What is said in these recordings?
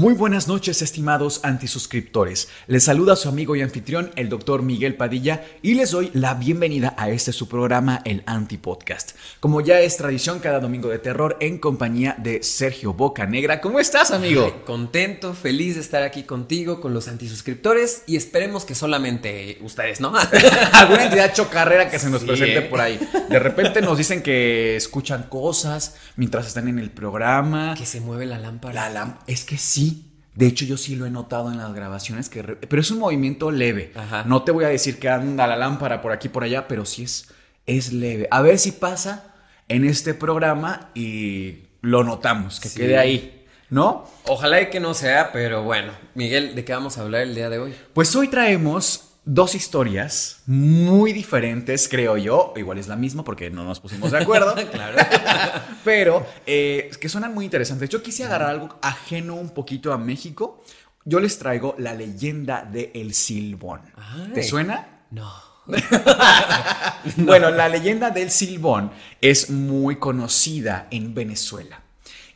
Muy buenas noches, estimados antisuscriptores. Les saluda su amigo y anfitrión, el doctor Miguel Padilla, y les doy la bienvenida a este su programa, el Antipodcast. Como ya es tradición, cada domingo de terror en compañía de Sergio Boca Negra. ¿Cómo estás, amigo? Ay, contento, feliz de estar aquí contigo, con los antisuscriptores, y esperemos que solamente ustedes, ¿no? Alguna entidad chocarrera que se nos Sí, presente ¿eh? por ahí. De repente nos dicen que escuchan cosas mientras están en el programa. que se mueve la lámpara. La lam- es que sí. De hecho, yo sí lo he notado en las grabaciones, que re- pero es un movimiento leve. Ajá. No te voy a decir que anda la lámpara por aquí por allá, pero sí es, es leve. A ver si pasa en este programa y lo notamos, que Sí. quede ahí, ¿no? Ojalá y que no sea, pero bueno. Miguel, ¿de qué vamos a hablar el día de hoy? Pues hoy traemos dos historias muy diferentes, creo yo. Igual es la misma porque no nos pusimos de acuerdo. Claro. pero eh, que suenan muy interesantes. Yo quise agarrar algo ajeno un poquito a México. Yo les traigo la leyenda de El Silbón. Ay. ¿Te suena? No. Bueno, la leyenda del Silbón es muy conocida en Venezuela.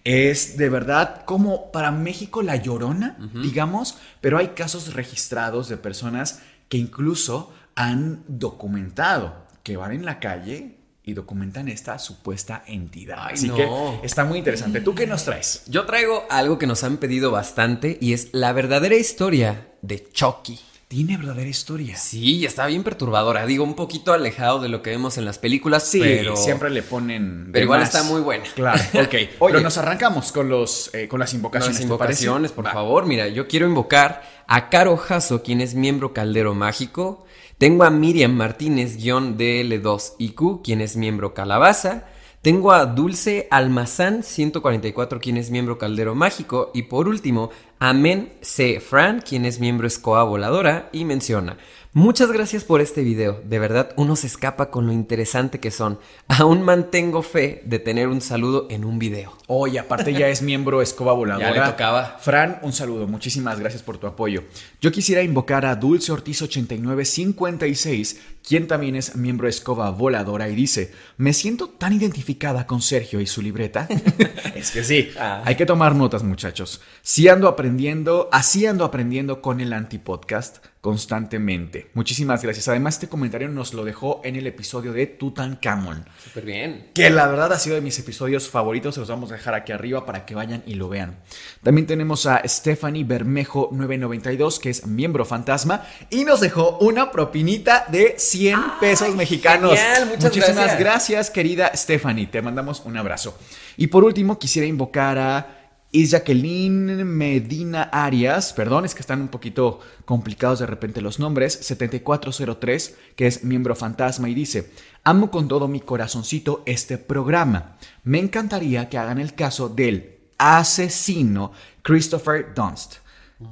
Es de verdad como para México la llorona, digamos, pero hay casos registrados de personas que incluso han documentado que van en la calle y documentan esta supuesta entidad. Ay, Así no. que está muy interesante. ¿Tú qué nos traes? Yo traigo algo que nos han pedido bastante y es la verdadera historia de Chucky. Tiene verdadera historia. Sí, está bien perturbadora. Digo, un poquito alejado de lo que vemos en las películas, Sí, pero siempre le ponen. pero igual más. está muy buena. Claro, ok. Oye. Pero nos arrancamos con, los, eh, con las invocaciones. Las invocaciones, por Va. favor. Mira, yo quiero invocar a Caro Jasso, quien es miembro Caldero Mágico. Tengo a Miriam Martínez, guion DL2IQ, quien es miembro Calabaza. Tengo a Dulce Almazán 144, quien es miembro Caldero Mágico. Y por último, Amen C. Fran, quien es miembro Escoba Voladora. Y menciona, muchas gracias por este video. De verdad, uno se escapa con lo interesante que son. Aún mantengo fe de tener un saludo en un video. Oye, aparte ya es miembro Escoba Voladora. Ya le tocaba. Fran, un saludo. Muchísimas gracias por tu apoyo. Yo quisiera invocar a Dulce Ortiz 8956, quien también es miembro Escoba Voladora y dice, me siento tan identificada con Sergio y su libreta. es que sí, Ah. hay que tomar notas muchachos. Sí ando aprendiendo, así ando aprendiendo con el antipodcast constantemente. Muchísimas gracias. Además, este comentario nos lo dejó en el episodio de Tutankamón. Súper bien. Que la verdad ha sido de mis episodios favoritos, se los vamos a dejar aquí arriba para que vayan y lo vean. También tenemos a Stephanie Bermejo 992, que es miembro fantasma, y nos dejó una propinita de 100 pesos mexicanos. genial, muchas Muchísimas gracias. gracias, querida Stephanie. Te mandamos un abrazo. Y por último, quisiera invocar a Is Jacqueline Medina Arias, perdón, es que están un poquito complicados de repente los nombres, 7403, que es miembro fantasma y dice, amo con todo mi corazoncito este programa. Me encantaría que hagan el caso del asesino Christopher Dunst,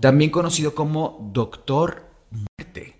también conocido como Doctor Muerte.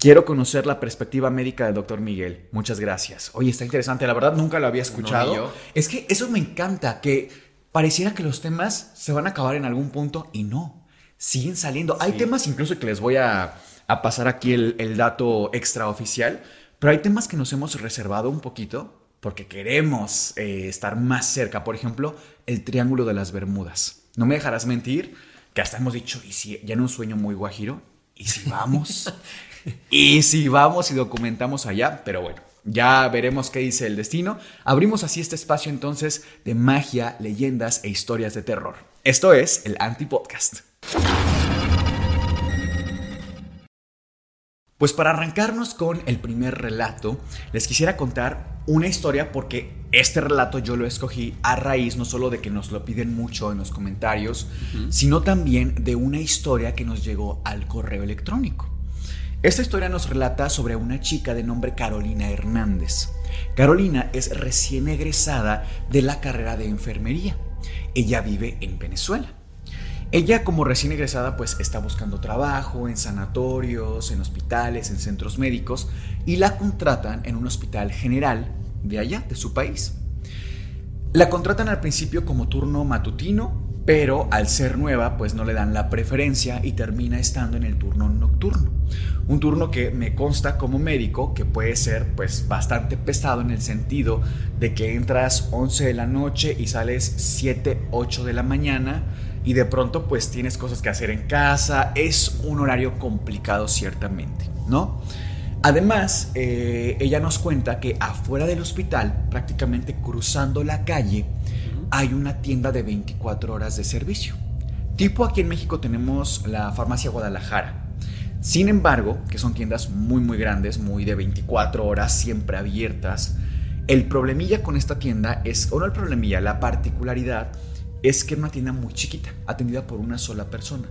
Quiero conocer la perspectiva médica del doctor Miguel. Muchas gracias. Oye, está interesante. La verdad nunca lo había escuchado. yo. Es que eso me encanta, que pareciera que los temas se van a acabar en algún punto y no. Siguen saliendo. Hay temas incluso que les voy a, a pasar aquí el, el dato extraoficial, pero hay temas que nos hemos reservado un poquito porque queremos eh, estar más cerca. Por ejemplo, el Triángulo de las Bermudas. No me dejarás mentir que hasta hemos dicho, y si ya en un sueño muy guajiro, y si vamos, y si vamos y documentamos allá, pero bueno, ya veremos qué dice el destino. Abrimos así este espacio entonces de magia, leyendas e historias de terror. Esto es el Antipodcast. Pues para arrancarnos con el primer relato, les quisiera contar una historia porque este relato yo lo escogí a raíz no solo de que nos lo piden mucho en los comentarios, sino también de una historia que nos llegó al correo electrónico. Esta historia nos relata sobre una chica de nombre Carolina Hernández. Carolina es recién egresada de la carrera de enfermería. Ella vive en Venezuela. Ella como recién egresada pues está buscando trabajo en sanatorios, en hospitales, en centros médicos y la contratan en un hospital general de allá, de su país. La contratan al principio como turno matutino, pero al ser nueva pues no le dan la preferencia y termina estando en el turno nocturno. Un turno que me consta como médico que puede ser pues bastante pesado en el sentido de que entras 11 de la noche y sales 7, 8 de la mañana y de pronto pues tienes cosas que hacer en casa, es un horario complicado ciertamente, ¿no? Además, eh, ella nos cuenta que afuera del hospital, prácticamente cruzando la calle, hay una tienda de 24 horas de servicio. Tipo aquí en México tenemos la farmacia Guadalajara. Sin embargo, que son tiendas muy muy grandes, muy de 24 horas, siempre abiertas, el problemilla con esta tienda es, o no el problemilla, la particularidad es que es una tienda muy chiquita, atendida por una sola persona.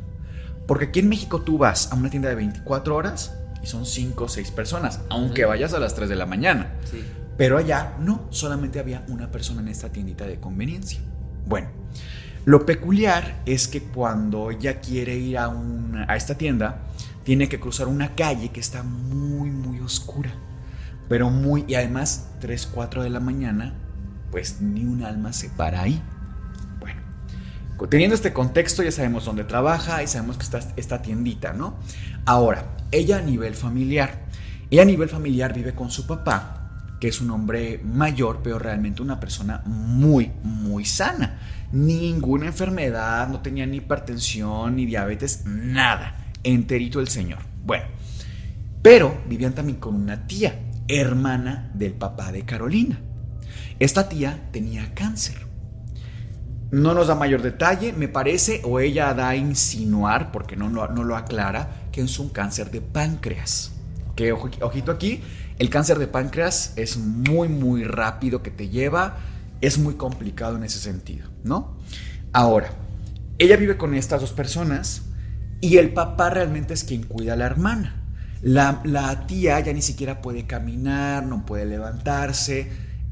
Porque aquí en México tú vas a una tienda de 24 horas y son 5 o 6 personas, aunque vayas a las 3 de la mañana. Pero allá no, solamente había una persona en esta tiendita de conveniencia. Bueno, lo peculiar es que cuando ella quiere ir a, a esta tienda, tiene que cruzar una calle que está muy, muy oscura. Pero muy, y además 3, 4 de la mañana, pues ni un alma se para ahí. Teniendo este contexto ya sabemos dónde trabaja y sabemos que está esta tiendita, ¿no? Ahora, ella a nivel familiar. Ella a nivel familiar vive con su papá, que es un hombre mayor, pero realmente una persona muy, muy sana. Ninguna enfermedad, no tenía ni hipertensión, ni diabetes, nada. Enterito el señor. Bueno, pero vivían también con una tía, hermana del papá de Carolina. Esta tía tenía cáncer. No nos da mayor detalle, me parece, o ella da a insinuar, porque no, no, lo aclara, que es un cáncer de páncreas. Que ojito aquí, el cáncer de páncreas es muy, muy rápido que te lleva, es muy complicado en ese sentido, ¿no? Ahora, ella vive con estas dos personas y el papá realmente es quien cuida a la hermana. La, la tía ya ni siquiera puede caminar, no puede levantarse,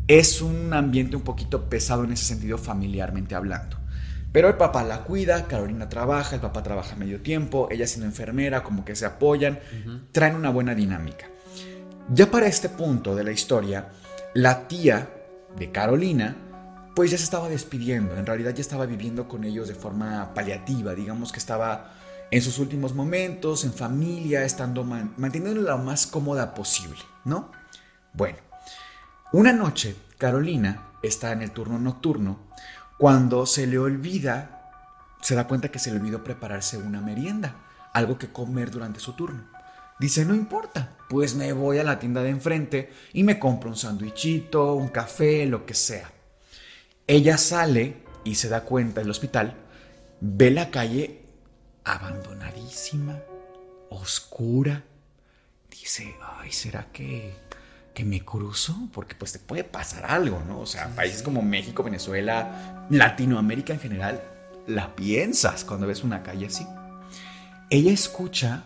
es un ambiente un poquito pesado en ese sentido familiarmente hablando. Pero el papá la cuida, Carolina trabaja, el papá trabaja medio tiempo, ella siendo enfermera, como que se apoyan, traen una buena dinámica. Ya para este punto de la historia, la tía de Carolina, pues ya se estaba despidiendo, en realidad ya estaba viviendo con ellos de forma paliativa, digamos que estaba en sus últimos momentos, en familia, estando manteniéndola lo más cómoda posible, ¿no? Bueno, una noche, Carolina está en el turno nocturno cuando se le olvida, se da cuenta que se le olvidó prepararse una merienda, algo que comer durante su turno. Dice, no importa, pues me voy a la tienda de enfrente y me compro un sándwichito, un café, lo que sea. Ella sale y se da cuenta del hospital, ve la calle abandonadísima, oscura. Dice, ay, ¿será que que me cruzo, porque pues te puede pasar algo, ¿no? O sea, países como México, Venezuela, Latinoamérica en general, la piensas cuando ves una calle así. Ella escucha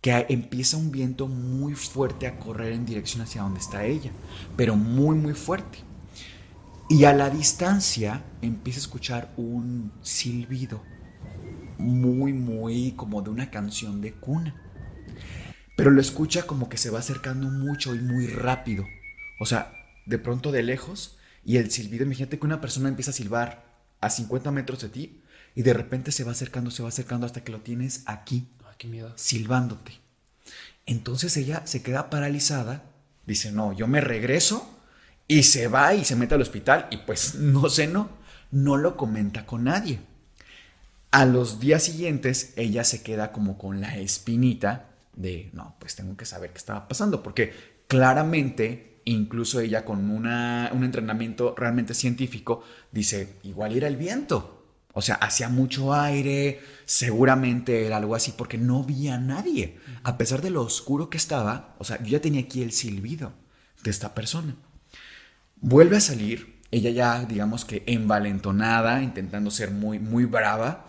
que empieza un viento muy fuerte a correr en dirección hacia donde está ella, pero muy, muy fuerte. Y a la distancia empieza a escuchar un silbido muy, muy como de una canción de cuna pero lo escucha como que se va acercando mucho y muy rápido. O sea, de pronto de lejos y el silbido, imagínate que una persona empieza a silbar a 50 metros de ti y de repente se va acercando, se va acercando hasta que lo tienes aquí, qué miedo. silbándote. Entonces ella se queda paralizada, dice, no, yo me regreso y se va y se mete al hospital y pues no sé, no, no lo comenta con nadie. A los días siguientes ella se queda como con la espinita de, no, pues tengo que saber qué estaba pasando, porque claramente, incluso ella con una, un entrenamiento realmente científico, dice, igual era el viento, O sea, hacía mucho aire, seguramente era algo así, porque no vi a nadie. A pesar de lo oscuro que estaba, o sea, yo ya tenía aquí el silbido de esta persona. Vuelve a salir, ella ya, digamos que envalentonada, intentando ser muy, muy brava,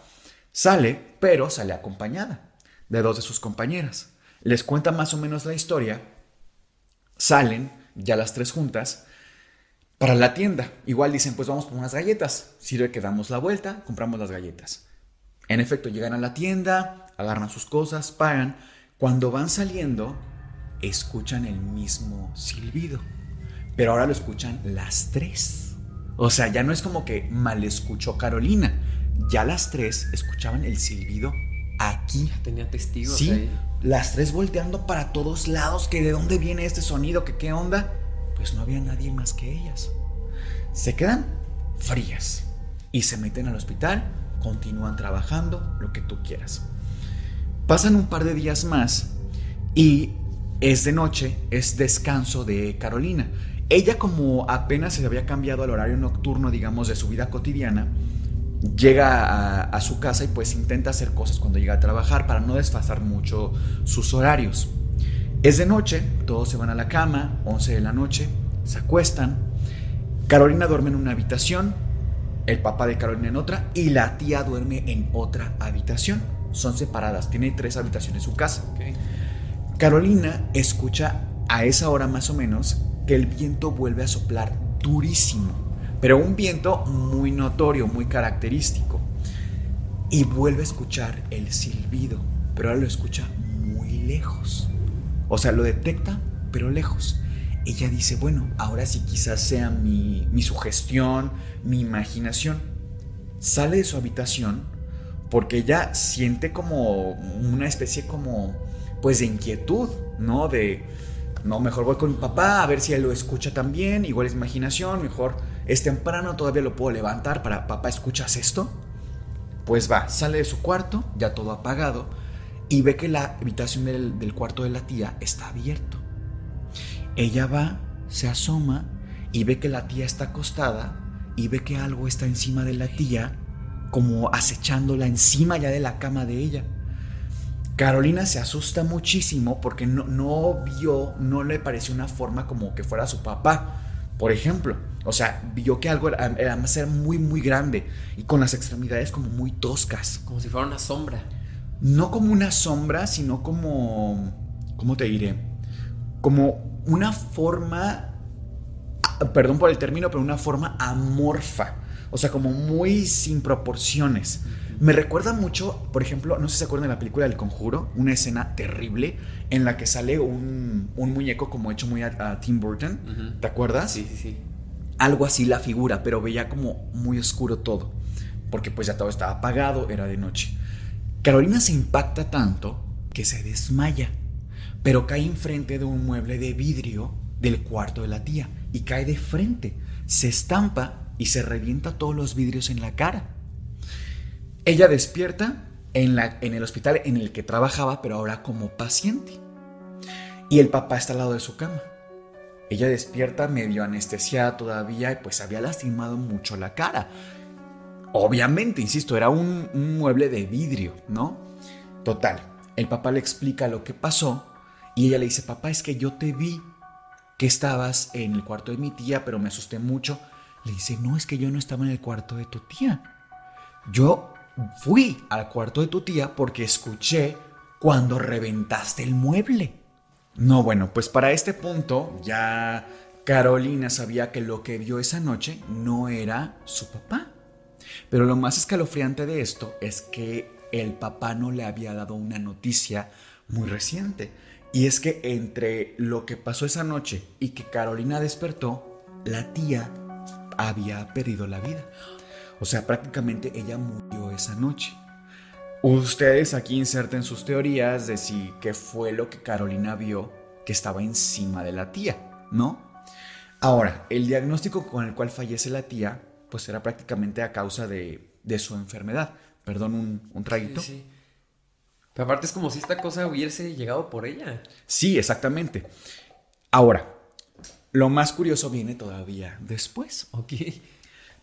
sale, pero sale acompañada de dos de sus compañeras. Les cuenta más o menos la historia, salen ya las tres juntas para la tienda. Igual dicen, pues vamos por unas galletas. Sirve que damos la vuelta, compramos las galletas. En efecto, llegan a la tienda, agarran sus cosas, pagan. Cuando van saliendo, escuchan el mismo silbido. Pero ahora lo escuchan las tres. O sea, ya no es como que mal escuchó Carolina. Ya las tres escuchaban el silbido aquí. Ya tenía testigos. Sí, las tres volteando para todos lados, que de dónde viene este sonido, que qué onda. Pues no había nadie más que ellas. Se quedan frías y se meten al hospital, continúan trabajando, lo que tú quieras. Pasan un par de días más y es de noche, es descanso de Carolina. Ella como apenas se había cambiado al horario nocturno, digamos, de su vida cotidiana, llega a, su casa y pues intenta hacer cosas cuando llega a trabajar para no desfasar mucho sus horarios. Es de noche, todos se van a la cama, 11 de la noche, se acuestan. Carolina duerme en una habitación, el papá de Carolina en otra y la tía duerme en otra habitación. Son separadas, tiene tres habitaciones su casa. Carolina escucha a esa hora más o menos que el viento vuelve a soplar durísimo, pero un viento muy notorio, muy característico. Y vuelve a escuchar el silbido, pero ahora lo escucha muy lejos. O sea, lo detecta, pero lejos. Ella dice, bueno, ahora sí quizás sea mi, mi sugestión, mi imaginación. Sale de su habitación porque ella siente como una especie como, pues de inquietud, ¿no? De, no, mejor voy con mi papá a ver si él lo escucha también, igual es imaginación, mejor es temprano, todavía lo puedo levantar para, papá, ¿escuchas esto? Pues va, sale de su cuarto, ya todo apagado, y ve que la habitación del, cuarto de la tía está abierto. Ella va, se asoma y ve que la tía está acostada y ve que algo está encima de la tía, como acechándola encima ya de la cama de ella. Carolina se asusta muchísimo porque no, no vio, no le pareció una forma como que fuera su papá, por ejemplo. O sea, vio que algo era, era, muy, muy grande y con las extremidades como muy toscas. Como si fuera una sombra. No como una sombra, sino como, ¿cómo te diré? Como una forma, perdón por el término, pero una forma amorfa. O sea, como muy sin proporciones. Me recuerda mucho, por ejemplo, no sé si se acuerdan de la película del Conjuro, una escena terrible en la que sale un, un muñeco como hecho muy a, Tim Burton. ¿Te acuerdas? Sí, sí, sí. Algo así la figura, pero veía como muy oscuro todo. Porque pues ya todo estaba apagado, era de noche. Carolina se impacta tanto que se desmaya, pero cae enfrente de un mueble de vidrio del cuarto de la tía y cae de frente, se estampa y se revienta todos los vidrios en la cara. Ella despierta en, el hospital en el que trabajaba, pero ahora como paciente. Y el papá está al lado de su cama. Ella despierta medio anestesiada todavía y pues había lastimado mucho la cara. Obviamente, insisto, era un, mueble de vidrio, ¿no? Total, el papá le explica lo que pasó y ella le dice, papá, es que yo te vi que estabas en el cuarto de mi tía, pero me asusté mucho. Le dice, no, es que yo no estaba en el cuarto de tu tía. Yo fui al cuarto de tu tía porque escuché cuando reventaste el mueble. No, bueno, pues para este punto ya Carolina sabía que lo que vio esa noche no era su papá. Pero lo más escalofriante de esto es que el papá no le había dado una noticia muy reciente. Y es que entre lo que pasó esa noche y que Carolina despertó, la tía había perdido la vida. O sea, prácticamente ella murió esa noche. Ustedes aquí inserten sus teorías de si qué fue lo que Carolina vio que estaba encima de la tía, ¿no? Ahora, el diagnóstico con el cual fallece la tía, pues era prácticamente a causa de, de su enfermedad. Perdón, un, un traguito. Sí, sí. Pero aparte es como si esta cosa hubiese llegado por ella. Sí, exactamente. Ahora, lo más curioso viene todavía después. Ok.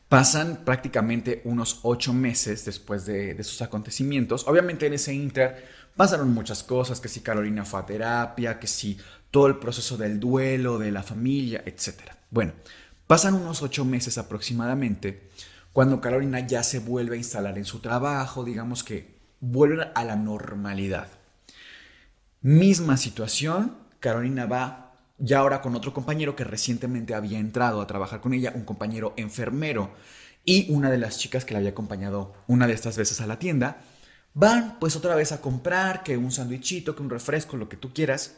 Pasan prácticamente unos ocho meses después de, de sus acontecimientos. Obviamente en ese inter pasaron muchas cosas, que si Carolina fue a terapia, que si todo el proceso del duelo, de la familia, etc. Bueno, pasan unos ocho meses aproximadamente cuando Carolina ya se vuelve a instalar en su trabajo, digamos que vuelve a la normalidad. Misma situación, Carolina va ya ahora con otro compañero que recientemente había entrado a trabajar con ella, un compañero enfermero y una de las chicas que la había acompañado una de estas veces a la tienda, van pues otra vez a comprar que un sándwichito, que un refresco, lo que tú quieras,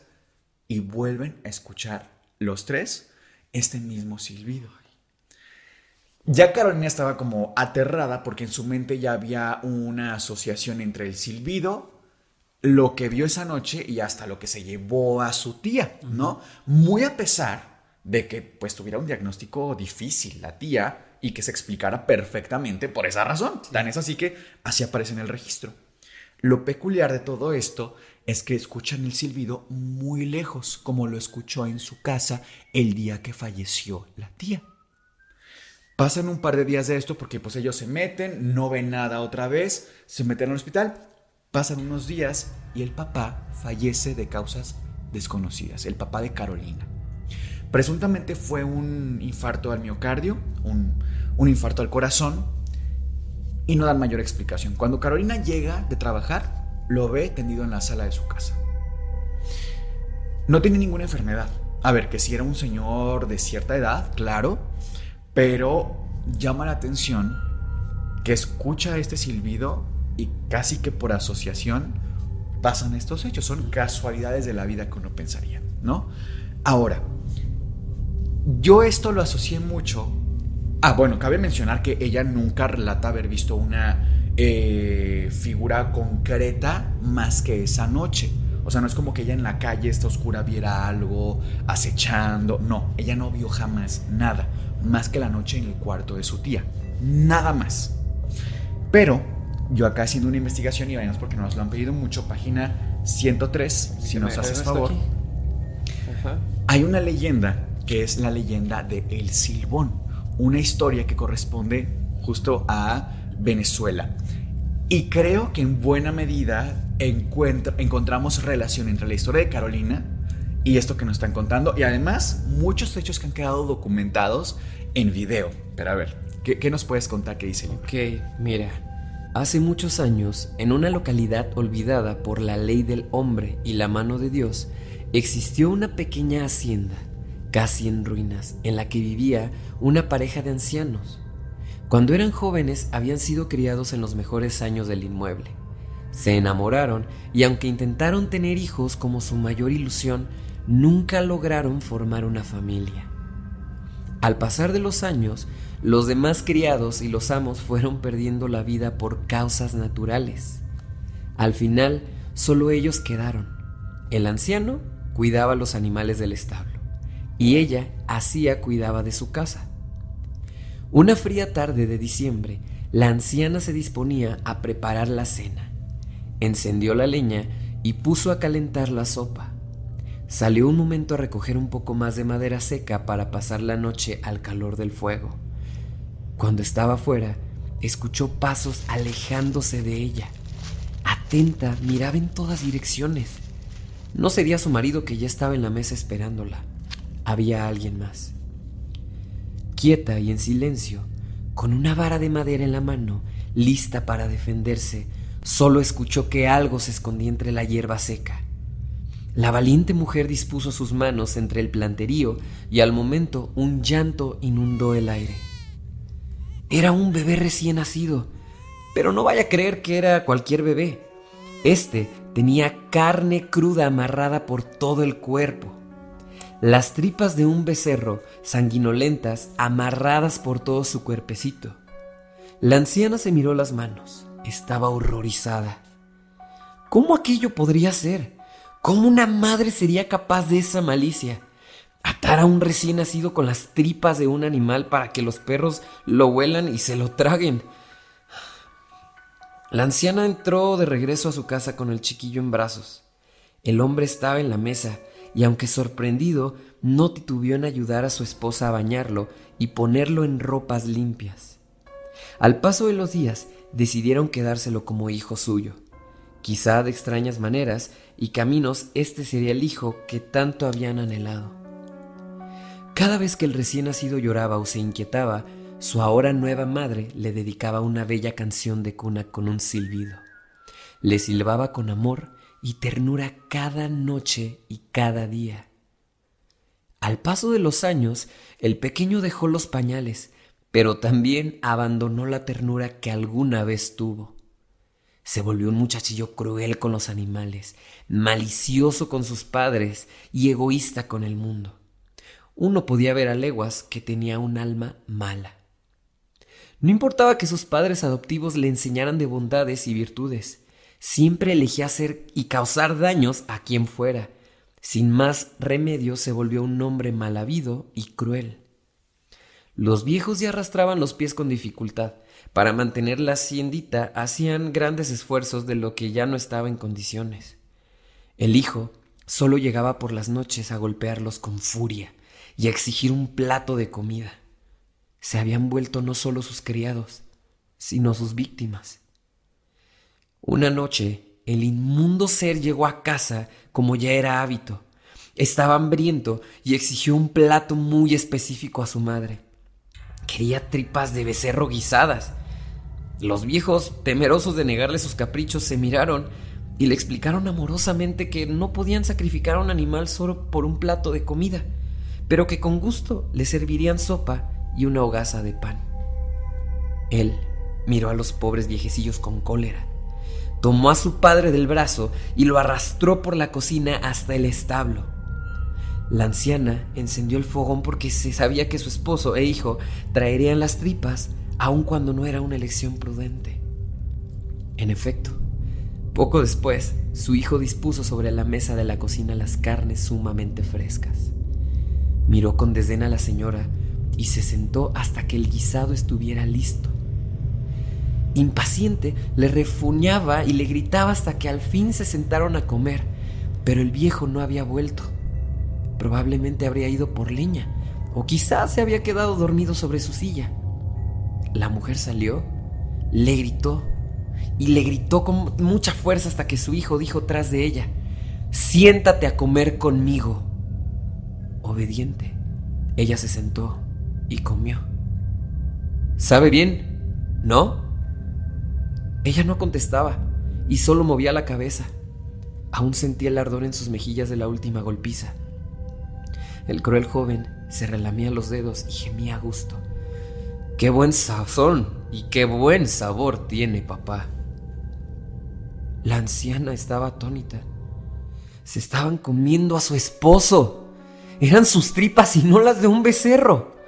y vuelven a escuchar los tres este mismo silbido. Ya Carolina estaba como aterrada porque en su mente ya había una asociación entre el silbido lo que vio esa noche y hasta lo que se llevó a su tía, ¿no? Muy a pesar de que pues tuviera un diagnóstico difícil la tía y que se explicara perfectamente por esa razón. Tan es así que así aparece en el registro. Lo peculiar de todo esto es que escuchan el silbido muy lejos, como lo escuchó en su casa el día que falleció la tía. Pasan un par de días de esto porque pues ellos se meten, no ven nada otra vez, se meten al hospital Pasan unos días y el papá fallece de causas desconocidas, el papá de Carolina. Presuntamente fue un infarto al miocardio, un, infarto al corazón, y no dan mayor explicación. Cuando Carolina llega de trabajar, lo ve tendido en la sala de su casa. No tiene ninguna enfermedad. A ver, que si era un señor de cierta edad, claro, pero llama la atención que escucha este silbido y casi que por asociación pasan estos hechos. Son casualidades de la vida que uno pensaría, ¿no? Ahora, yo esto lo asocié mucho. Ah, bueno, cabe mencionar que ella nunca relata haber visto una eh, figura concreta más que esa noche. O sea, no es como que ella en la calle, esta oscura, viera algo acechando. No, ella no vio jamás nada, más que la noche en el cuarto de su tía. Nada más. Pero yo acá haciendo una investigación y vayamos porque nos lo han pedido mucho, página 103, si nos haces favor. Hay una leyenda que es la leyenda de El Silbón, una historia que corresponde justo a Venezuela. Y creo que en buena medida encontramos relación entre la historia de Carolina y esto que nos están contando, y además muchos hechos que han quedado documentados en video. Pero a ver, ¿qué, nos puedes contar que dice el Ok, mira. Hace muchos años, en una localidad olvidada por la ley del hombre y la mano de Dios, existió una pequeña hacienda, casi en ruinas, en la que vivía una pareja de ancianos. Cuando eran jóvenes habían sido criados en los mejores años del inmueble. Se enamoraron y aunque intentaron tener hijos como su mayor ilusión, nunca lograron formar una familia. Al pasar de los años, los demás criados y los amos fueron perdiendo la vida por causas naturales. Al final, solo ellos quedaron. El anciano cuidaba los animales del establo y ella hacía cuidaba de su casa. Una fría tarde de diciembre, la anciana se disponía a preparar la cena. Encendió la leña y puso a calentar la sopa. Salió un momento a recoger un poco más de madera seca para pasar la noche al calor del fuego. Cuando estaba fuera, escuchó pasos alejándose de ella. Atenta, miraba en todas direcciones. No sería su marido que ya estaba en la mesa esperándola. Había alguien más. Quieta y en silencio, con una vara de madera en la mano, lista para defenderse, solo escuchó que algo se escondía entre la hierba seca. La valiente mujer dispuso sus manos entre el planterío y al momento un llanto inundó el aire. Era un bebé recién nacido, pero no vaya a creer que era cualquier bebé. Este tenía carne cruda amarrada por todo el cuerpo. Las tripas de un becerro sanguinolentas amarradas por todo su cuerpecito. La anciana se miró las manos. Estaba horrorizada. ¿Cómo aquello podría ser? ¿Cómo una madre sería capaz de esa malicia? Atar a un recién nacido con las tripas de un animal para que los perros lo huelan y se lo traguen. La anciana entró de regreso a su casa con el chiquillo en brazos. El hombre estaba en la mesa y aunque sorprendido, no titubeó en ayudar a su esposa a bañarlo y ponerlo en ropas limpias. Al paso de los días, decidieron quedárselo como hijo suyo. Quizá de extrañas maneras y caminos este sería el hijo que tanto habían anhelado. Cada vez que el recién nacido lloraba o se inquietaba, su ahora nueva madre le dedicaba una bella canción de cuna con un silbido. Le silbaba con amor y ternura cada noche y cada día. Al paso de los años, el pequeño dejó los pañales, pero también abandonó la ternura que alguna vez tuvo. Se volvió un muchachillo cruel con los animales, malicioso con sus padres y egoísta con el mundo. Uno podía ver a leguas que tenía un alma mala. No importaba que sus padres adoptivos le enseñaran de bondades y virtudes, siempre elegía hacer y causar daños a quien fuera. Sin más remedio se volvió un hombre mal habido y cruel. Los viejos ya arrastraban los pies con dificultad. Para mantener la haciendita hacían grandes esfuerzos de lo que ya no estaba en condiciones. El hijo solo llegaba por las noches a golpearlos con furia y a exigir un plato de comida. Se habían vuelto no solo sus criados, sino sus víctimas. Una noche, el inmundo ser llegó a casa como ya era hábito. Estaba hambriento y exigió un plato muy específico a su madre. Quería tripas de becerro guisadas. Los viejos, temerosos de negarle sus caprichos, se miraron y le explicaron amorosamente que no podían sacrificar a un animal solo por un plato de comida, pero que con gusto le servirían sopa y una hogaza de pan. Él miró a los pobres viejecillos con cólera, tomó a su padre del brazo y lo arrastró por la cocina hasta el establo. La anciana encendió el fogón porque se sabía que su esposo e hijo traerían las tripas, aun cuando no era una elección prudente. En efecto, poco después, su hijo dispuso sobre la mesa de la cocina las carnes sumamente frescas. Miró con desdén a la señora y se sentó hasta que el guisado estuviera listo. Impaciente, le refuñaba y le gritaba hasta que al fin se sentaron a comer, pero el viejo no había vuelto. Probablemente habría ido por leña, o quizás se había quedado dormido sobre su silla. La mujer salió, le gritó, y le gritó con mucha fuerza hasta que su hijo dijo tras de ella, siéntate a comer conmigo. Obediente, ella se sentó y comió. ¿Sabe bien? ¿No? Ella no contestaba y solo movía la cabeza. Aún sentía el ardor en sus mejillas de la última golpiza. El cruel joven se relamía los dedos y gemía a gusto. ¡Qué buen sazón y qué buen sabor tiene papá! La anciana estaba atónita. Se estaban comiendo a su esposo. Eran sus tripas y no las de un becerro.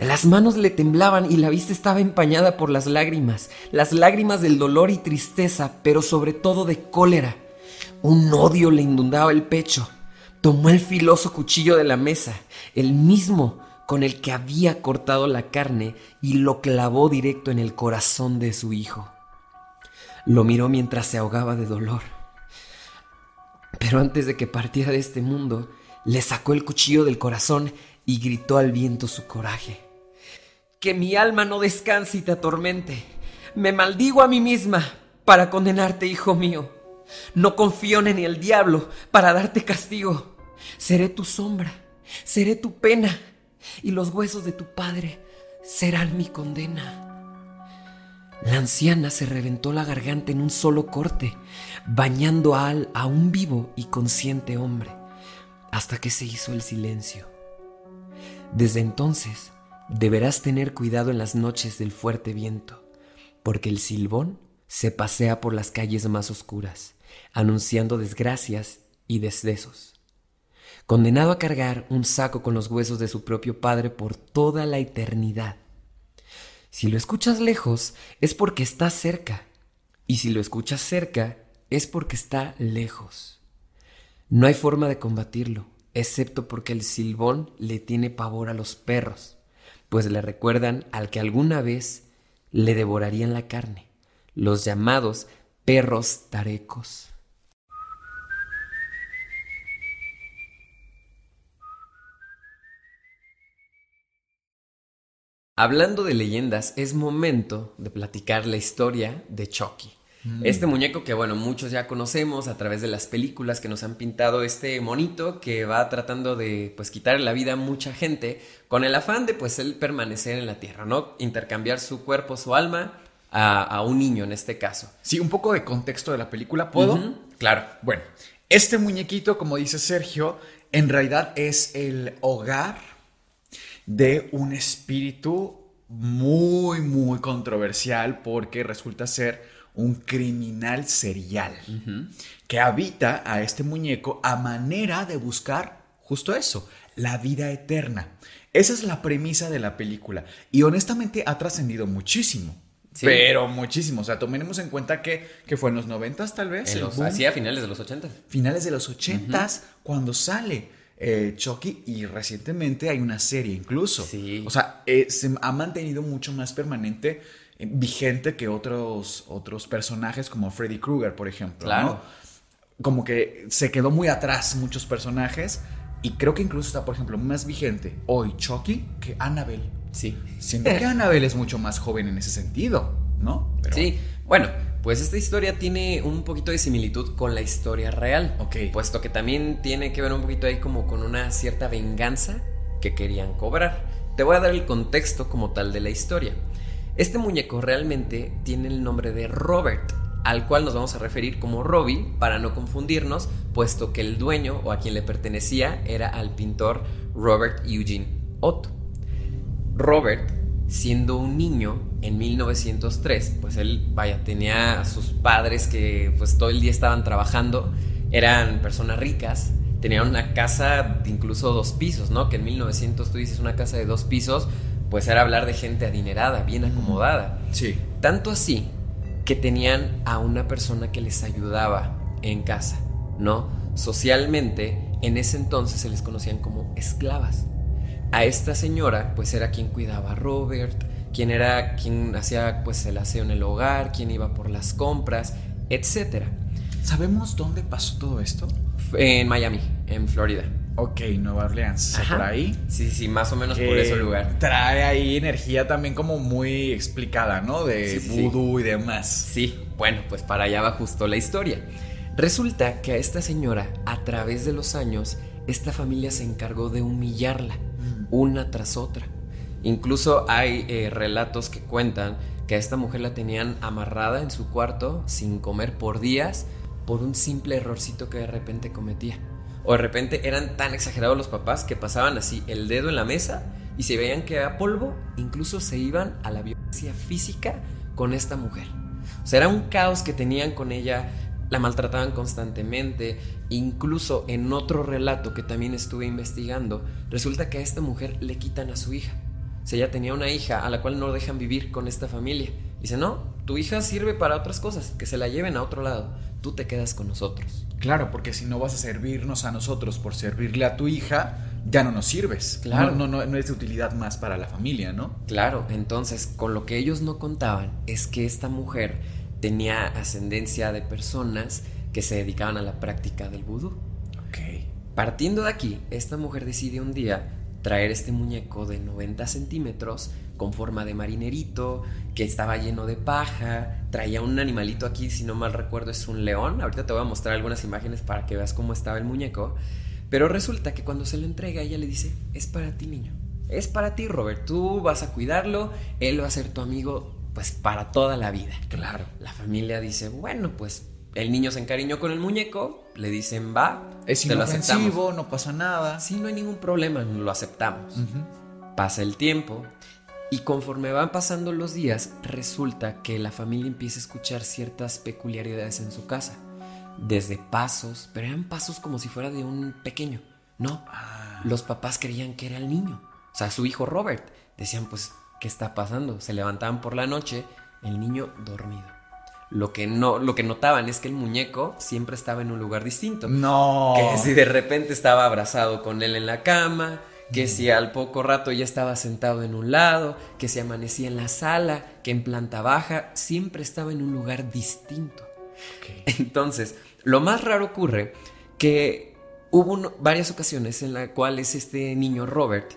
Las manos le temblaban y la vista estaba empañada por las lágrimas, las lágrimas del dolor y tristeza, pero sobre todo de cólera. Un odio le inundaba el pecho. Tomó el filoso cuchillo de la mesa, el mismo con el que había cortado la carne, y lo clavó directo en el corazón de su hijo. Lo miró mientras se ahogaba de dolor. Pero antes de que partiera de este mundo, le sacó el cuchillo del corazón y gritó al viento su coraje. Que mi alma no descanse y te atormente. Me maldigo a mí misma para condenarte, hijo mío. No confío en el diablo para darte castigo. Seré tu sombra, seré tu pena, y los huesos de tu padre serán mi condena. La anciana se reventó la garganta en un solo corte, bañando Al a un vivo y consciente hombre, hasta que se hizo el silencio. Desde entonces, deberás tener cuidado en las noches del fuerte viento, porque el silbón se pasea por las calles más oscuras, anunciando desgracias y desdesos condenado a cargar un saco con los huesos de su propio padre por toda la eternidad. Si lo escuchas lejos, es porque está cerca, y si lo escuchas cerca, es porque está lejos. No hay forma de combatirlo, excepto porque el silbón le tiene pavor a los perros, pues le recuerdan al que alguna vez le devorarían la carne, los llamados perros tarecos. Hablando de leyendas, es momento de platicar la historia de Chucky. Este muñeco que, bueno, muchos ya conocemos a través de las películas que nos han pintado este monito que va tratando de, pues, quitar la vida a mucha gente con el afán de, pues, él permanecer en la tierra, ¿no? Intercambiar su cuerpo, su alma a, un niño en este caso. Sí, un poco de contexto de la película, ¿puedo? Claro. Bueno, este muñequito, como dice Sergio, en realidad es el hogar de un espíritu muy, muy controversial porque resulta ser un criminal serial que habita a este muñeco a manera de buscar justo eso, la vida eterna. Esa es la premisa de la película y honestamente ha trascendido muchísimo. Pero muchísimo. O sea, tomemos en cuenta que, fue en los noventas tal vez. En los, así a finales de los ochentas. Finales de los ochentas, cuando sale eh, Chucky y recientemente hay una serie incluso. Sí. O sea, eh, se ha mantenido mucho más permanente vigente que otros, otros personajes como Freddy Krueger, por ejemplo. Claro. Como que se quedó muy atrás muchos personajes y creo que incluso está, por ejemplo, más vigente hoy Chucky que Annabelle. Sí. Siento que Annabelle es mucho más joven en ese sentido, ¿no? Sí. Bueno, pues esta historia tiene un poquito de similitud con la historia real. Ok. Puesto que también tiene que ver un poquito ahí como con una cierta venganza que querían cobrar. Te voy a dar el contexto como tal de la historia. Este muñeco realmente tiene el nombre de Robert, al cual nos vamos a referir como Robbie para no confundirnos, puesto que el dueño o a quien le pertenecía era al pintor Robert Eugene Otto. Robert, siendo un niño en 1903, pues él, vaya, tenía a sus padres que pues todo el día estaban trabajando, eran personas ricas, tenían una casa de incluso dos pisos, ¿no? Que en 1900 tú dices una casa de dos pisos, pues era hablar de gente adinerada, bien acomodada. Sí. Tanto así que tenían a una persona que les ayudaba en casa, ¿no? Socialmente, en ese entonces se les conocían como esclavas. A esta señora, pues era quien cuidaba a Robert, quien era quien hacía pues el aseo en el hogar, quien iba por las compras, etc. ¿Sabemos dónde pasó todo esto? En Miami, en Florida. Ok, Nueva Orleans. ¿Por ahí? Sí, sí, más o menos por ese lugar. Trae ahí energía también como muy explicada, ¿no? De vudú y demás. Sí, bueno, pues para allá va justo la historia. Resulta que a esta señora, a través de los años, esta familia se encargó de humillarla, mm. una tras otra. Incluso hay eh, relatos que cuentan que a esta mujer la tenían amarrada en su cuarto, sin comer por días, por un simple errorcito que de repente cometía. O de repente eran tan exagerados los papás que pasaban así el dedo en la mesa y se veían que era polvo, incluso se iban a la violencia física con esta mujer. O sea, era un caos que tenían con ella, la maltrataban constantemente, incluso en otro relato que también estuve investigando, resulta que a esta mujer le quitan a su hija. O sea, ella tenía una hija a la cual no dejan vivir con esta familia. Dice, no, tu hija sirve para otras cosas, que se la lleven a otro lado, tú te quedas con nosotros. Claro, porque si no vas a servirnos a nosotros por servirle a tu hija, ya no nos sirves. Claro. No, no, no, es de utilidad más para la familia, ¿no? Claro, entonces con lo que ellos no contaban es que esta mujer tenía ascendencia de personas que se dedicaban a la práctica del vudú. Ok. Partiendo de aquí, esta mujer decide un día traer este muñeco de 90 centímetros con forma de marinerito, que estaba lleno de paja, traía un animalito aquí, si no mal recuerdo es un león, ahorita te voy a mostrar algunas imágenes para que veas cómo estaba el muñeco, pero resulta que cuando se lo entrega ella le dice, es para ti niño, es para ti Robert, tú vas a cuidarlo, él va a ser tu amigo pues para toda la vida. Claro. La familia dice, bueno, pues el niño se encariñó con el muñeco, le dicen, va, es inofensivo, no pasa nada. Sí, no hay ningún problema, lo aceptamos. Pasa el tiempo, y conforme van pasando los días, resulta que la familia empieza a escuchar ciertas peculiaridades en su casa. Desde pasos, pero eran pasos como si fuera de un pequeño. No, ah. los papás creían que era el niño, o sea, su hijo Robert. Decían, pues, ¿qué está pasando? Se levantaban por la noche, el niño dormido. Lo que no, lo que notaban es que el muñeco siempre estaba en un lugar distinto. No. Que si de repente estaba abrazado con él en la cama, que si al poco rato ya estaba sentado en un lado, que si amanecía en la sala, que en planta baja, siempre estaba en un lugar distinto. Entonces, lo más raro ocurre que hubo varias ocasiones en las cuales este niño Robert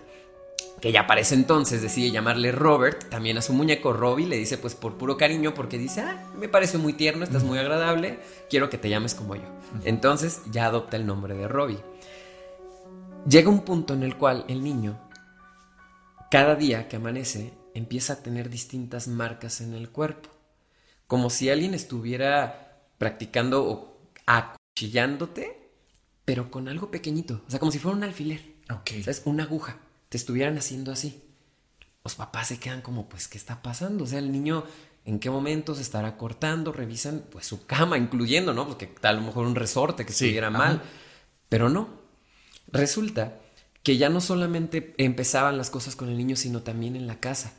que ya para ese entonces decide llamarle Robert, también a su muñeco Robbie le dice pues por puro cariño porque dice, ah, me parece muy tierno, estás muy agradable, quiero que te llames como yo. Entonces ya adopta el nombre de Robbie. Llega un punto en el cual el niño, cada día que amanece, empieza a tener distintas marcas en el cuerpo, como si alguien estuviera practicando o acuchillándote, pero con algo pequeñito, o sea, como si fuera un alfiler, Ok. ¿sabes? Una aguja, te estuvieran haciendo así. Los papás se quedan como, pues, ¿qué está pasando? O sea, el niño, ¿en qué momento se estará cortando? Revisan, pues, su cama, incluyendo, ¿no? Porque tal, a lo mejor un resorte que Sí, estuviera ajá. mal. Pero no. Resulta que ya no solamente empezaban las cosas con el niño, sino también en la casa.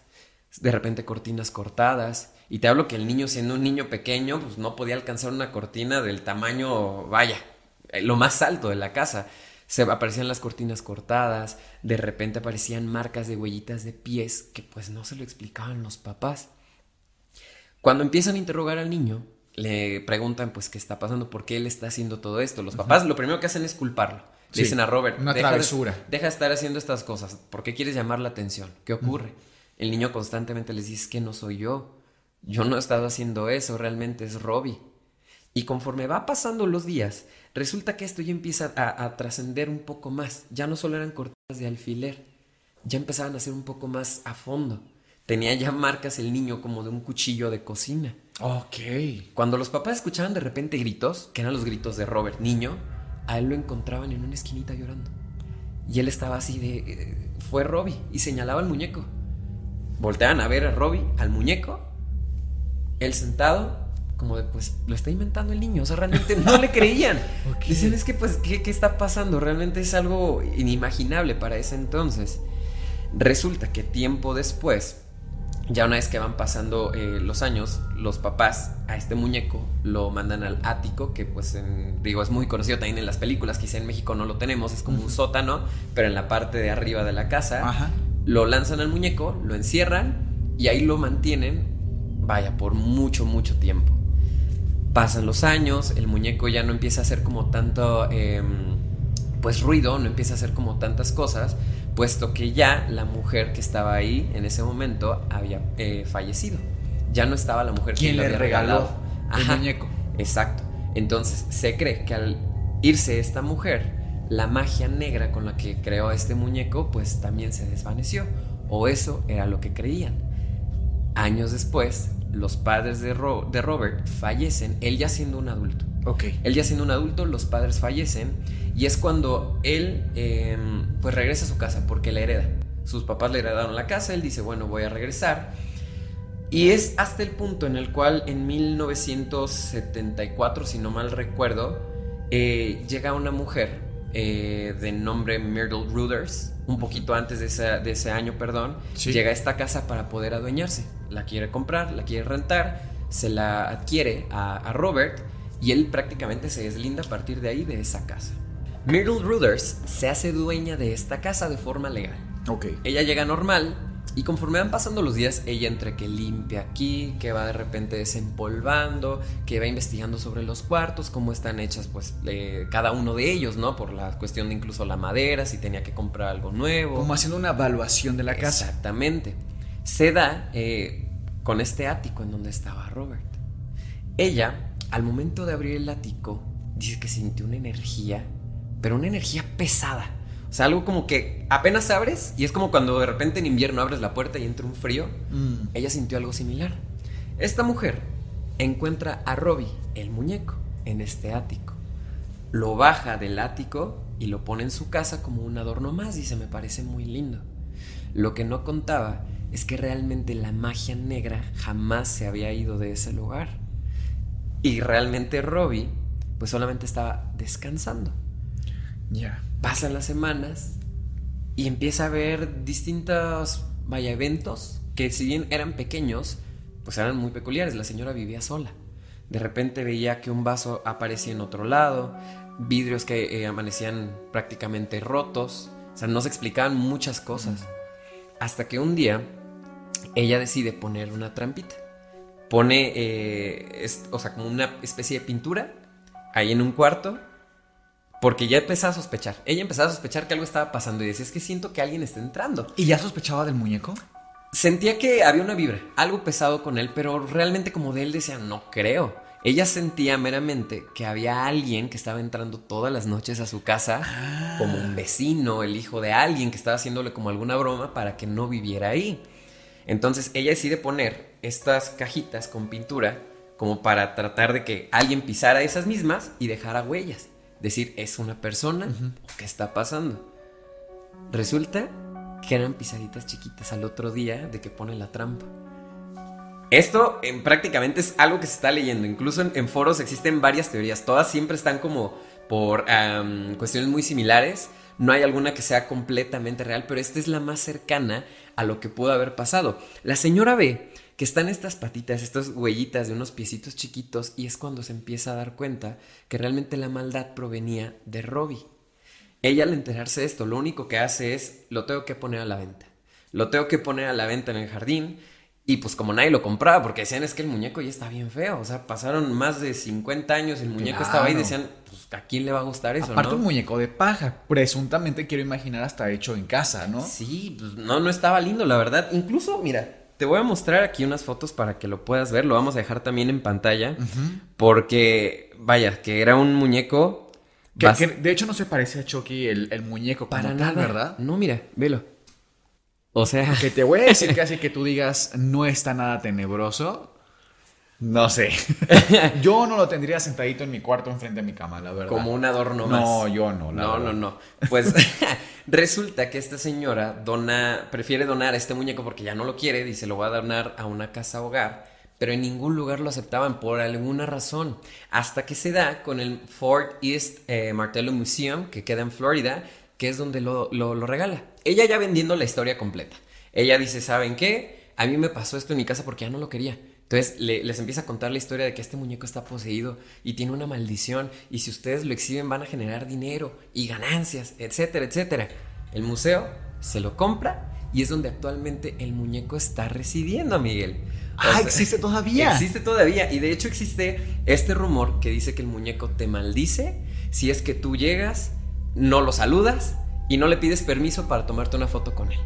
De repente cortinas cortadas. Y te hablo que el niño, siendo un niño pequeño, pues no podía alcanzar una cortina del tamaño, vaya, eh, lo más alto de la casa. Se aparecían las cortinas cortadas, de repente aparecían marcas de huellitas de pies que pues no se lo explicaban los papás. Cuando empiezan a interrogar al niño, le preguntan pues qué está pasando, por qué él está haciendo todo esto. Los papás lo primero que hacen es culparlo. Le Sí, dicen a Robert, una "Deja de- travesura". deja de estar haciendo estas cosas, ¿por qué quieres llamar la atención? ¿Qué ocurre? El niño constantemente les dice "Es que no soy yo, yo no he estado haciendo eso, realmente es Robbie. Y conforme va pasando los días, resulta que esto ya empieza a, a trascender un poco más. Ya no solo eran cortadas de alfiler, ya empezaban a ser un poco más a fondo. Tenía ya marcas el niño como de un cuchillo de cocina. Ok. Cuando los papás escuchaban de repente gritos, que eran los gritos de Robert niño, a él lo encontraban en una esquinita llorando. Y él estaba así de... eh, fue Robbie y señalaba al muñeco. Volteaban a ver a Robbie, al muñeco, él sentado, como de pues lo está inventando el niño. O sea, realmente no le creían. Dicen, es que pues, ¿qué, ¿qué está pasando? Realmente es algo inimaginable para ese entonces. Resulta que tiempo después, ya una vez que van pasando eh, los años, los papás a este muñeco lo mandan al ático, que pues en- digo es muy conocido también en las películas, quizá en México no lo tenemos, es como un sótano, pero en la parte de arriba de la casa. Ajá. Lo lanzan al muñeco, lo encierran y ahí lo mantienen, vaya, por mucho, mucho tiempo. Pasan los años, el muñeco ya no empieza a hacer como tanto, em, pues ruido, no empieza a hacer como tantas cosas, puesto que ya la mujer que estaba ahí en ese momento había eh, fallecido. Ya no estaba la mujer ¿Quién que le había regaló el Ajá, muñeco? Exacto. Entonces se cree que al irse esta mujer, la magia negra con la que creó este muñeco, pues también se desvaneció. O eso era lo que creían. Años después, los padres de, Ro- de Robert fallecen, él ya siendo un adulto. Ok. Él ya siendo un adulto, los padres fallecen y es cuando él eh, pues regresa a su casa porque la hereda. Sus papás le heredaron la casa, él dice, bueno, voy a regresar. Y es hasta el punto en el cual en 1974, si no mal recuerdo, eh, llega una mujer eh, de nombre Myrtle Ruders, un poquito antes de, ese año, perdón, Sí. llega a esta casa para poder adueñarse. La quiere comprar, la quiere rentar, se la adquiere a, a Robert y él prácticamente se deslinda a partir de ahí de esa casa. Myrtle Ruders se hace dueña de esta casa de forma legal. Ok. Ella llega normal y conforme van pasando los días, ella entre que limpia aquí, que va de repente desempolvando, que va investigando sobre los cuartos, cómo están hechas pues eh, cada uno de ellos, ¿no? Por la cuestión de incluso la madera, si tenía que comprar algo nuevo. Como haciendo una evaluación de la casa. Exactamente. Se da eh, con este ático en donde estaba Robert. Ella, al momento de abrir el ático, dice que sintió una energía, pero una energía pesada. O sea, algo como que apenas abres y es como cuando de repente en invierno abres la puerta y entra un frío. Mm. Ella sintió algo similar. Esta mujer encuentra a Robbie, el muñeco, en este ático. Lo baja del ático y lo pone en su casa como un adorno más y se me parece muy lindo. Lo que no contaba es que realmente la magia negra jamás se había ido de ese lugar. Y realmente Robbie pues solamente estaba descansando. Ya. Pasan las semanas y empieza a ver distintos, vaya, eventos que si bien eran pequeños, pues eran muy peculiares. La señora vivía sola. De repente veía que un vaso aparecía en otro lado, vidrios que eh, amanecían prácticamente rotos. O sea, no se explicaban muchas cosas. Hasta que un día ella decide poner una trampita. Pone, eh, es- o sea, como una especie de pintura ahí en un cuarto Porque ya empezaba a sospechar. Ella empezaba a sospechar que algo estaba pasando y decía, es que siento que alguien está entrando. ¿Y ya sospechaba del muñeco? Sentía que había una vibra, algo pesado con él, pero realmente como de él decía, no creo. Ella sentía meramente que había alguien que estaba entrando todas las noches a su casa, Ah. como un vecino, el hijo de alguien que estaba haciéndole como alguna broma para que no viviera ahí. Entonces ella decide poner estas cajitas con pintura como para tratar de que alguien pisara esas mismas y dejara huellas. Decir, ¿es una persona o qué está pasando? Resulta que eran pisaditas chiquitas al otro día de que pone la trampa. Esto en, prácticamente es algo que se está leyendo. Incluso en, en foros existen varias teorías. Todas siempre están como por am, cuestiones muy similares. No hay alguna que sea completamente real, pero esta es la más cercana a lo que pudo haber pasado. La señora ve que están estas patitas, estas huellitas de unos piecitos chiquitos y es cuando se empieza a dar cuenta que realmente la maldad provenía de Robbie. Ella al enterarse de esto, lo único que hace es, lo tengo que poner a la venta. Lo tengo que poner a la venta en el jardín. Y pues como nadie lo compraba, porque decían es que el muñeco ya está bien feo. O sea, pasaron más de 50 años, el muñeco estaba ahí y decían, pues ¿a quién le va a gustar eso? Aparte no? un muñeco de paja. Presuntamente quiero imaginar hasta hecho en casa, ¿no? Sí, pues no, no estaba lindo, la verdad. Incluso, mira, te voy a mostrar aquí unas fotos para que lo puedas ver. Lo vamos a dejar también en pantalla. Porque, vaya, que era un muñeco. Que, de hecho no se parece a Chucky el, el muñeco como para tal, nada, ¿verdad? No, mira, velo. O sea, Que te voy a decir que así que tú digas no está nada tenebroso. No sé. yo no lo tendría sentadito en mi cuarto enfrente de mi cama, la verdad. como un adorno más. No, yo no, la no, verdad. no, no. Pues resulta que esta señora dona, prefiere donar este muñeco porque ya no lo quiere, dice lo va a donar a una casa hogar, pero en ningún lugar lo aceptaban por alguna razón. Hasta que se da con el Ford East eh, Martello Museum, que queda en Florida, que es donde lo, lo- lo regala. Ella ya vendiendo la historia completa. Ella dice, ¿saben qué? A mí me pasó esto en mi casa porque ya no lo quería. Entonces le- les empieza a contar la historia de que este muñeco está poseído y tiene una maldición y si ustedes lo exhiben van a generar dinero y ganancias, etcétera, etcétera. El museo se lo compra y es donde actualmente el muñeco está residiendo, Miguel. O Ah, sea, existe todavía. Existe todavía y de hecho existe este rumor que dice que el muñeco te maldice si es que tú llegas, no lo saludas y no le pides permiso para tomarte una foto con él.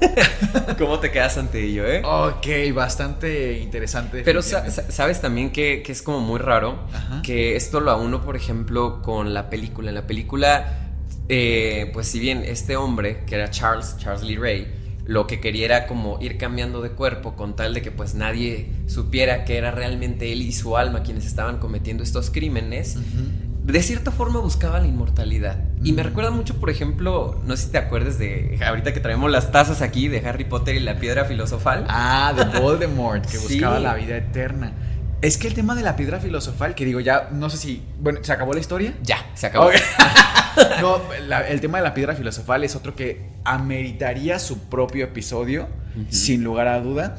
¿Cómo te quedas ante ello, eh? Ok, bastante interesante. Pero sa- sabes también que, que es como muy raro Ajá. que esto lo uno, por ejemplo, con la película. En la película, eh, pues si bien este hombre, que era Charles, Charles Lee Ray, lo que quería era como ir cambiando de cuerpo con tal de que pues nadie supiera que era realmente él y su alma quienes estaban cometiendo estos crímenes. De cierta forma buscaba la inmortalidad. Y me recuerda mucho, por ejemplo, no sé si te acuerdas de ahorita que traemos las tazas aquí de Harry Potter y la piedra filosofal. Ah, de Voldemort, que Sí. buscaba la vida eterna. Es que el tema de la piedra filosofal, que digo, ya no sé si. Bueno, ¿se acabó la historia? Ya, se acabó. No, la- el tema de la piedra filosofal es otro que ameritaría su propio episodio, sin lugar a duda.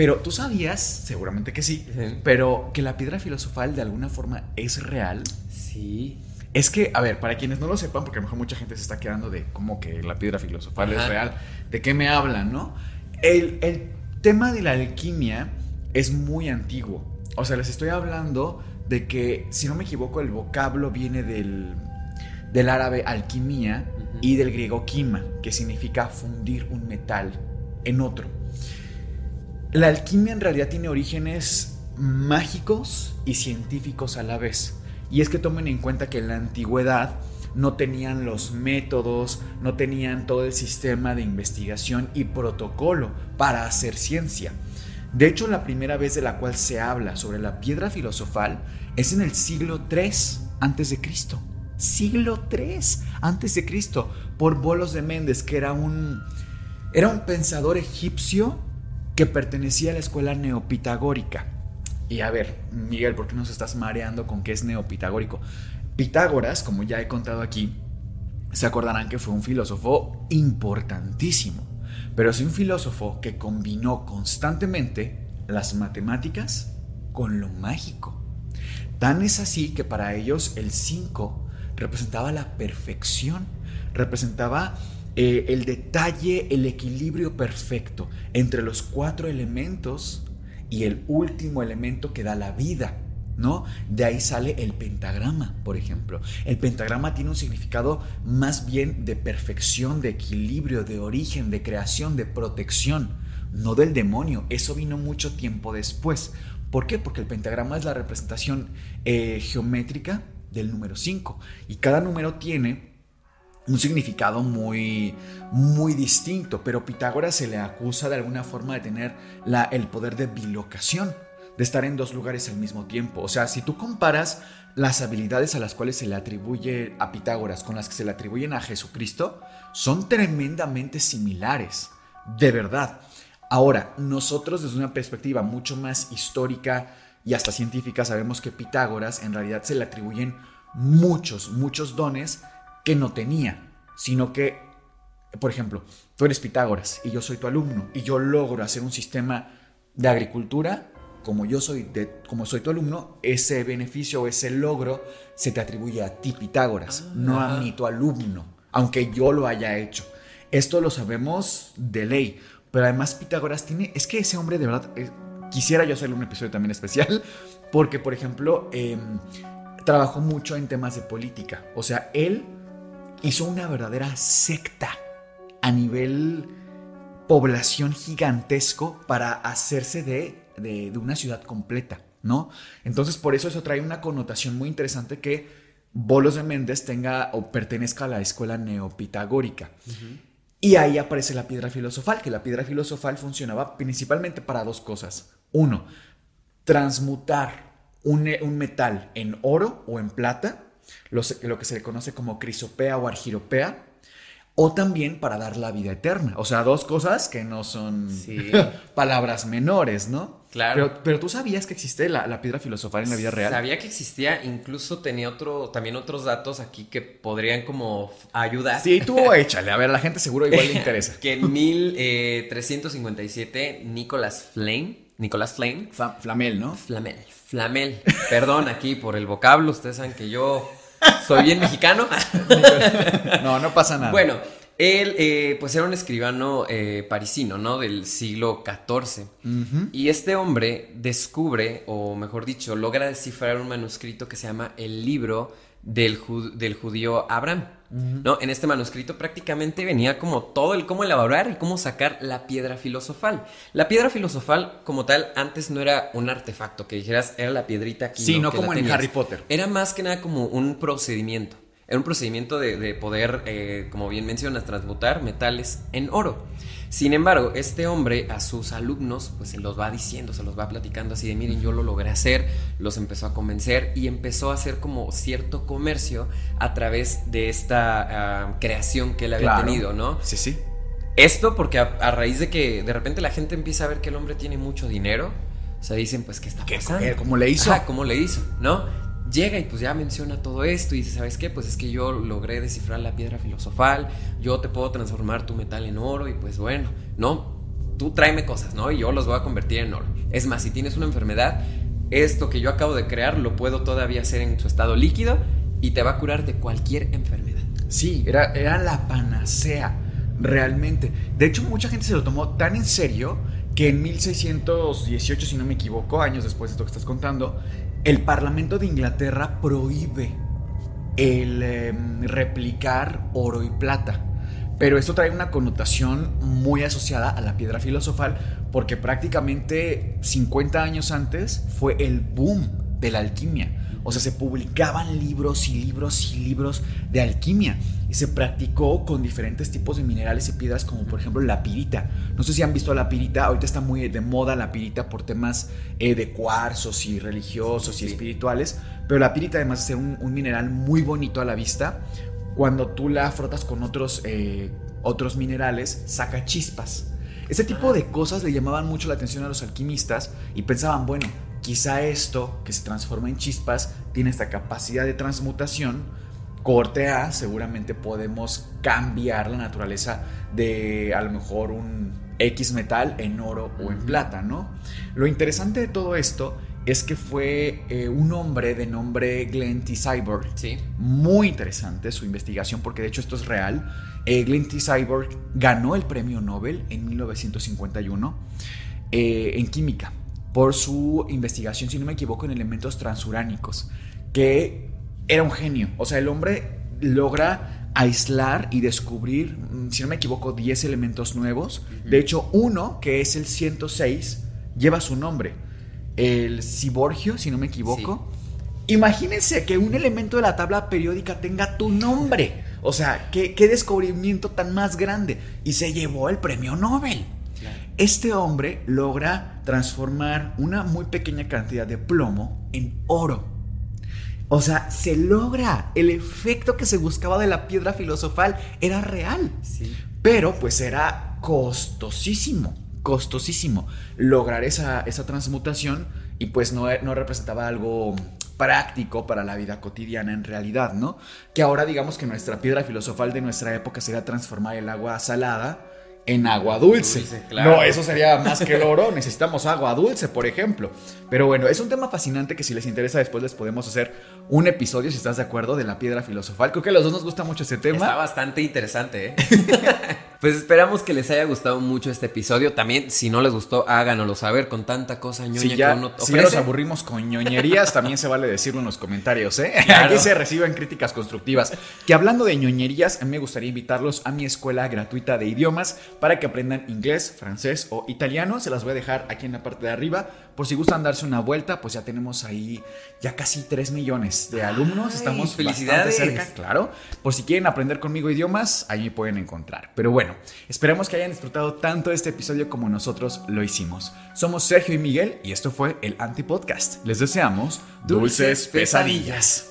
Pero tú sabías, seguramente que sí, Sí. pero que la piedra filosofal de alguna forma es real. Sí. Es que, a ver, para quienes no lo sepan, porque a lo mejor mucha gente se está quedando de cómo que la piedra filosofal Ajá. es real, ¿de qué me hablan, no? El, el tema de la alquimia es muy antiguo. O sea, les estoy hablando de que, si no me equivoco, el vocablo viene del, del árabe alquimia y del griego quima, que significa fundir un metal en otro. La alquimia en realidad tiene orígenes mágicos y científicos a la vez. Y es que tomen en cuenta que en la antigüedad no tenían los métodos, no tenían todo el sistema de investigación y protocolo para hacer ciencia. De hecho, la primera vez de la cual se habla sobre la piedra filosofal es en el siglo III antes de Cristo. Siglo III antes de Cristo por Bolos de Méndez, que era un era un pensador egipcio que pertenecía a la escuela neopitagórica. Y a ver, Miguel, ¿por qué nos estás mareando con que es neopitagórico? Pitágoras, como ya he contado aquí, se acordarán que fue un filósofo importantísimo, pero es un filósofo que combinó constantemente las matemáticas con lo mágico. Tan es así que para ellos el 5 representaba la perfección, representaba eh, el detalle, el equilibrio perfecto entre los cuatro elementos y el último elemento que da la vida, ¿no? De ahí sale el pentagrama, por ejemplo. El pentagrama tiene un significado más bien de perfección, de equilibrio, de origen, de creación, de protección, no del demonio. Eso vino mucho tiempo después. ¿Por qué? Porque el pentagrama es la representación eh, geométrica del número 5 y cada número tiene un significado muy, muy distinto, pero Pitágoras se le acusa de alguna forma de tener la, el poder de bilocación, de estar en dos lugares al mismo tiempo. O sea, si tú comparas las habilidades a las cuales se le atribuye a Pitágoras con las que se le atribuyen a Jesucristo, son tremendamente similares, de verdad. Ahora, nosotros desde una perspectiva mucho más histórica y hasta científica sabemos que Pitágoras en realidad se le atribuyen muchos, muchos dones que no tenía, sino que, por ejemplo, tú eres Pitágoras y yo soy tu alumno y yo logro hacer un sistema de agricultura como yo soy de, como soy tu alumno, ese beneficio o ese logro se te atribuye a ti Pitágoras, Ah, no a mí tu alumno, aunque yo lo haya hecho. Esto lo sabemos de ley, pero además Pitágoras tiene, es que ese hombre de verdad eh, quisiera yo hacerle un episodio también especial porque por ejemplo em, trabajó mucho en temas de política, o sea, él hizo una verdadera secta a nivel población gigantesco para hacerse de, de, de una ciudad completa, ¿no? Entonces por eso eso trae una connotación muy interesante que Bolos de Méndez tenga o pertenezca a la escuela neopitagórica. Y ahí aparece la piedra filosofal, que la piedra filosofal funcionaba principalmente para dos cosas. Uno, transmutar un, un metal en oro o en plata, lo, que se le conoce como crisopea o argiropea, o también para dar la vida eterna. O sea, dos cosas que no son Sí. palabras menores, ¿no? Claro. Pero, pero tú sabías que existe la, la piedra filosofal en la vida real. Sabía que existía, incluso tenía otro, también otros datos aquí que podrían como ayudar. Sí, tú échale. A ver, a la gente seguro igual le interesa. Que en 1357 Nicolas Flame, Nicolas Flame, Flamel, ¿no? Flamel, Flamel, perdón aquí por el vocablo, ustedes saben que yo soy bien mexicano. No, no pasa nada. Bueno, él eh, pues era un escribano eh, parisino, ¿no? Del siglo XIV. Y este hombre descubre, o mejor dicho, logra descifrar un manuscrito que se llama el libro del, ju- del judío Abraham. ¿No? En este manuscrito prácticamente venía como todo el cómo elaborar y cómo sacar la piedra filosofal. La piedra filosofal, como tal, antes no era un artefacto que dijeras, era la piedrita aquí. Sí, no Que como en. Harry Potter. Era más que nada como un procedimiento. Era un procedimiento de, de poder, eh, como bien mencionas, transmutar metales en oro. Sin embargo, este hombre a sus alumnos, pues se los va diciendo, se los va platicando así de, miren, yo lo logré hacer, los empezó a convencer y empezó a hacer como cierto comercio a través de esta ah, creación que él había Claro. tenido, ¿no? Sí, sí. Esto porque a, a raíz de que de repente la gente empieza a ver que el hombre tiene mucho dinero, o sea, dicen, pues, ¿qué está ¿Qué- pasando? eh, cómo le hizo? Ajá, ¿cómo le hizo? ¿No? Llega y pues ya menciona todo esto y dice, ¿sabes qué? Pues es que yo logré descifrar la piedra filosofal, yo te puedo transformar tu metal en oro y pues bueno, ¿no? Tú tráeme cosas, ¿no? Y yo los voy a convertir en oro. Es más, si tienes una enfermedad, esto que yo acabo de crear lo puedo todavía hacer en su estado líquido y te va a curar de cualquier enfermedad. Sí, era, era la panacea, realmente. De hecho, mucha gente se lo tomó tan en serio que en 1618, si no me equivoco, años después de esto que estás contando, el Parlamento de Inglaterra prohíbe el em, replicar oro y plata. Pero esto trae una connotación muy asociada a la piedra filosofal porque prácticamente 50 años antes fue el boom de la alquimia. O sea, se publicaban libros y libros y libros de alquimia y se practicó con diferentes tipos de minerales y piedras como por ejemplo la pirita. No sé si han visto la pirita, ahorita está muy de moda la pirita por temas eh, de cuarzos y religiosos y Sí. espirituales, pero la pirita además de ser un, un mineral muy bonito a la vista, cuando tú la frotas con otros, eh, otros minerales, saca chispas. Ese tipo de cosas le llamaban mucho la atención a los alquimistas y pensaban, bueno, quizá esto que se transforma en chispas tiene esta capacidad de transmutación. Corte A, seguramente podemos cambiar la naturaleza de a lo mejor un X metal en oro o en plata, ¿no? Lo interesante de todo esto es que fue eh, un hombre de nombre Glenn T. Cyborg, Sí. muy interesante su investigación porque de hecho esto es real. Eh, Glenn T. Cyborg ganó el premio Nobel en 1951 eh, en química. Por su investigación, si no me equivoco, en elementos transuránicos, que era un genio. O sea, el hombre logra aislar y descubrir, mm, si no me equivoco, 10 elementos nuevos. De hecho, uno, que es el 106, lleva su nombre. El ciborgio, si no me equivoco. Imagínense que un elemento de la tabla periódica tenga tu nombre. O sea, ¿qué, qué descubrimiento tan más grande. Y se llevó el premio Nobel. Este hombre logra transformar una muy pequeña cantidad de plomo en oro. O sea, se logra. El efecto que se buscaba de la piedra filosofal era real. Sí. Pero pues era costosísimo, costosísimo lograr esa, esa transmutación y pues no, no representaba algo práctico para la vida cotidiana en realidad, ¿no? Que ahora digamos que nuestra piedra filosofal de nuestra época sería transformar el agua salada en agua dulce. Dulce, claro. No, eso sería más que el oro. Necesitamos agua dulce, por ejemplo. Pero bueno, es un tema fascinante que si les interesa después les podemos hacer un episodio, si estás de acuerdo, de la piedra filosofal. Creo que a los dos nos gusta mucho ese tema. Está bastante interesante, ¿eh? pues esperamos que les haya gustado mucho este episodio. También, si no les gustó, háganoslo saber con tanta cosa ñoña Si ya, que uno si ya nos aburrimos con ñoñerías, también se vale decirlo en los comentarios, ¿eh? Claro. Aquí se reciben críticas constructivas. Que hablando de ñoñerías, a mí me gustaría invitarlos a mi escuela gratuita de idiomas para que aprendan inglés, francés o italiano. Se las voy a dejar aquí en la parte de arriba. Por si gustan darse una vuelta, pues ya tenemos ahí ya casi 3 millones de alumnos. Ay, Estamos felicidades. bastante cerca, claro. Por si quieren aprender conmigo idiomas, ahí me pueden encontrar. Pero bueno, esperemos que hayan disfrutado tanto este episodio como nosotros lo hicimos. Somos Sergio y Miguel y esto fue el Antipodcast. Les deseamos dulces pesadillas.